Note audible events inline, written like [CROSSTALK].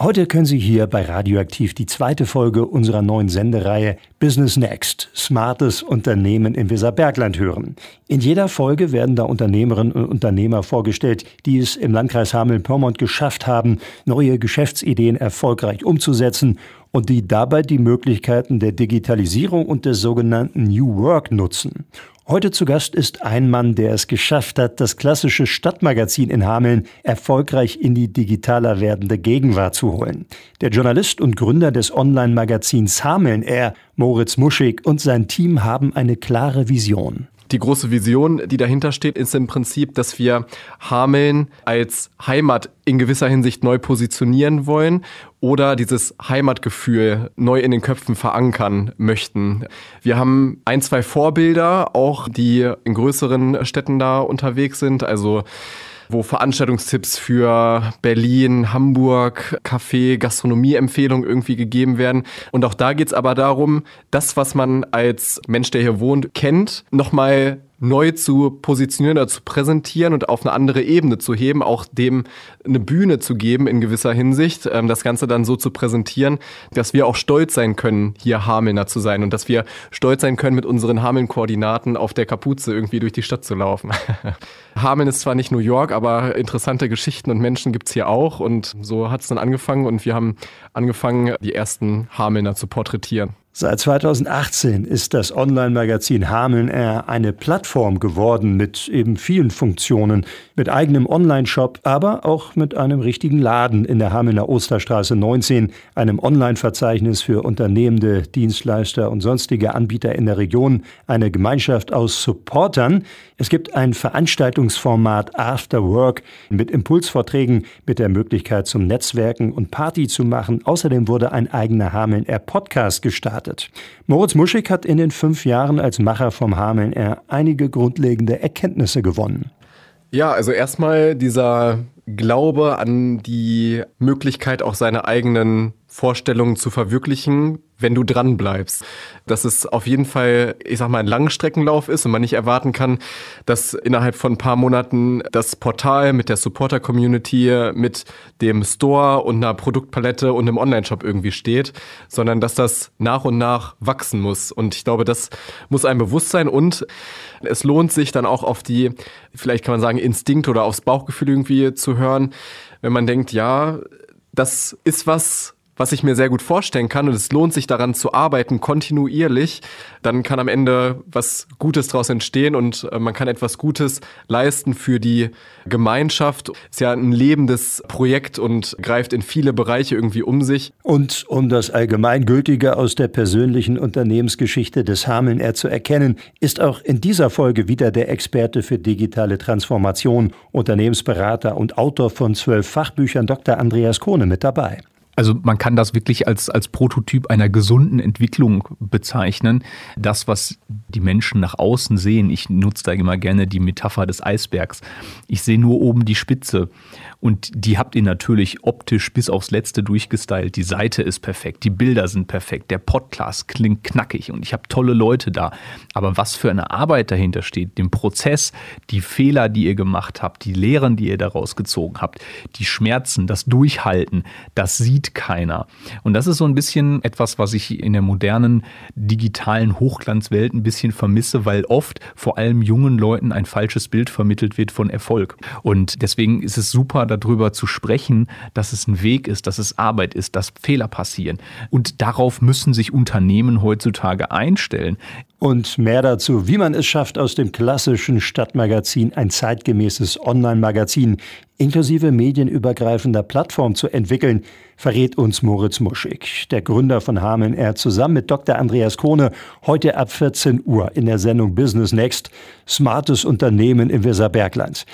Heute können Sie hier bei Radioaktiv die zweite Folge unserer neuen Sendereihe Business Next, smartes Unternehmen im Weserbergland hören. In jeder Folge werden da Unternehmerinnen und Unternehmer vorgestellt, die es im Landkreis Hameln-Pyrmont geschafft haben, neue Geschäftsideen erfolgreich umzusetzen und die dabei die Möglichkeiten der Digitalisierung und des sogenannten New Work nutzen. Heute zu Gast ist ein Mann, der es geschafft hat, das klassische Stadtmagazin in Hameln erfolgreich in die digitaler werdende Gegenwart zu holen. Der Journalist und Gründer des Online-Magazins Hameln Air, Moritz Muschig, und sein Team haben eine klare Vision. Die große Vision, die dahinter steht, ist im Prinzip, dass wir Hameln als Heimat in gewisser Hinsicht neu positionieren wollen oder dieses Heimatgefühl neu in den Köpfen verankern möchten. Wir haben ein, zwei Vorbilder, auch die in größeren Städten da unterwegs sind, also wo Veranstaltungstipps für Berlin, Hamburg, Café, Gastronomieempfehlungen irgendwie gegeben werden. Und auch da geht es aber darum, das, was man als Mensch, der hier wohnt, kennt, nochmal neu zu positionieren oder zu präsentieren und auf eine andere Ebene zu heben, auch dem eine Bühne zu geben in gewisser Hinsicht, ähm, das Ganze dann so zu präsentieren, dass wir auch stolz sein können, hier Hamelner zu sein und dass wir stolz sein können, mit unseren Hameln-Koordinaten auf der Kapuze irgendwie durch die Stadt zu laufen. [LAUGHS] Hameln ist zwar nicht New York, aber interessante Geschichten und Menschen gibt's hier auch und so hat's dann angefangen und wir haben angefangen, die ersten Hamelner zu porträtieren. Seit 2018 ist das Online-Magazin Hameln Air eine Plattform geworden mit eben vielen Funktionen, mit eigenem Online-Shop, aber auch mit einem richtigen Laden in der Hamelner Osterstraße 19, einem Online-Verzeichnis für Unternehmende, Dienstleister und sonstige Anbieter in der Region, eine Gemeinschaft aus Supportern. Es gibt ein Veranstaltungsformat After Work mit Impulsvorträgen, mit der Möglichkeit zum Netzwerken und Party zu machen. Außerdem wurde ein eigener Hameln Air Podcast gestartet gestartet. Moritz Muschig hat in den fünf Jahren als Macher vom Hameln Air einige grundlegende Erkenntnisse gewonnen. Ja, also erstmal dieser Glaube an die Möglichkeit, auch seine eigenen Vorstellungen zu verwirklichen, wenn du dran bleibst. Dass es auf jeden Fall, ich sag mal, ein Langstreckenlauf ist und man nicht erwarten kann, dass innerhalb von ein paar Monaten das Portal mit der Supporter-Community, mit dem Store und einer Produktpalette und einem Online-Shop irgendwie steht, sondern dass das nach und nach wachsen muss. Und ich glaube, das muss einem bewusst sein und es lohnt sich dann auch auf die, vielleicht kann man sagen, Instinkt oder aufs Bauchgefühl irgendwie zu hören, wenn man denkt, ja, das ist was, was ich mir sehr gut vorstellen kann und es lohnt sich daran zu arbeiten, kontinuierlich, dann kann am Ende was Gutes daraus entstehen und äh, man kann etwas Gutes leisten für die Gemeinschaft. Ist ja ein lebendes Projekt und greift in viele Bereiche irgendwie um sich. Und um das Allgemeingültige aus der persönlichen Unternehmensgeschichte des Hameln R zu erkennen, ist auch in dieser Folge wieder der Experte für digitale Transformation, Unternehmensberater und Autor von zwölf Fachbüchern Dr. Andreas Kohne mit dabei. Also man kann das wirklich als, als Prototyp einer gesunden Entwicklung bezeichnen. Das, was die Menschen nach außen sehen, ich nutze da immer gerne die Metapher des Eisbergs. Ich sehe nur oben die Spitze. Und die habt ihr natürlich optisch bis aufs Letzte durchgestylt. Die Seite ist perfekt, die Bilder sind perfekt, der Podcast klingt knackig und ich habe tolle Leute da. Aber was für eine Arbeit dahinter steht, den Prozess, die Fehler, die ihr gemacht habt, die Lehren, die ihr daraus gezogen habt, die Schmerzen, das Durchhalten, das sieht keiner. Und das ist so ein bisschen etwas, was ich in der modernen digitalen Hochglanzwelt ein bisschen vermisse, weil oft vor allem jungen Leuten ein falsches Bild vermittelt wird von Erfolg. Und deswegen ist es super, darüber zu sprechen, dass es ein Weg ist, dass es Arbeit ist, dass Fehler passieren. Und darauf müssen sich Unternehmen heutzutage einstellen. Und mehr dazu, wie man es schafft, aus dem klassischen Stadtmagazin ein zeitgemäßes Online-Magazin inklusive medienübergreifender Plattform zu entwickeln, verrät uns Moritz Muschig, der Gründer von Hameln R, zusammen mit Dr. Andreas Kohne, heute ab 14 Uhr in der Sendung Business Next, smartes Unternehmen im Weserbergland.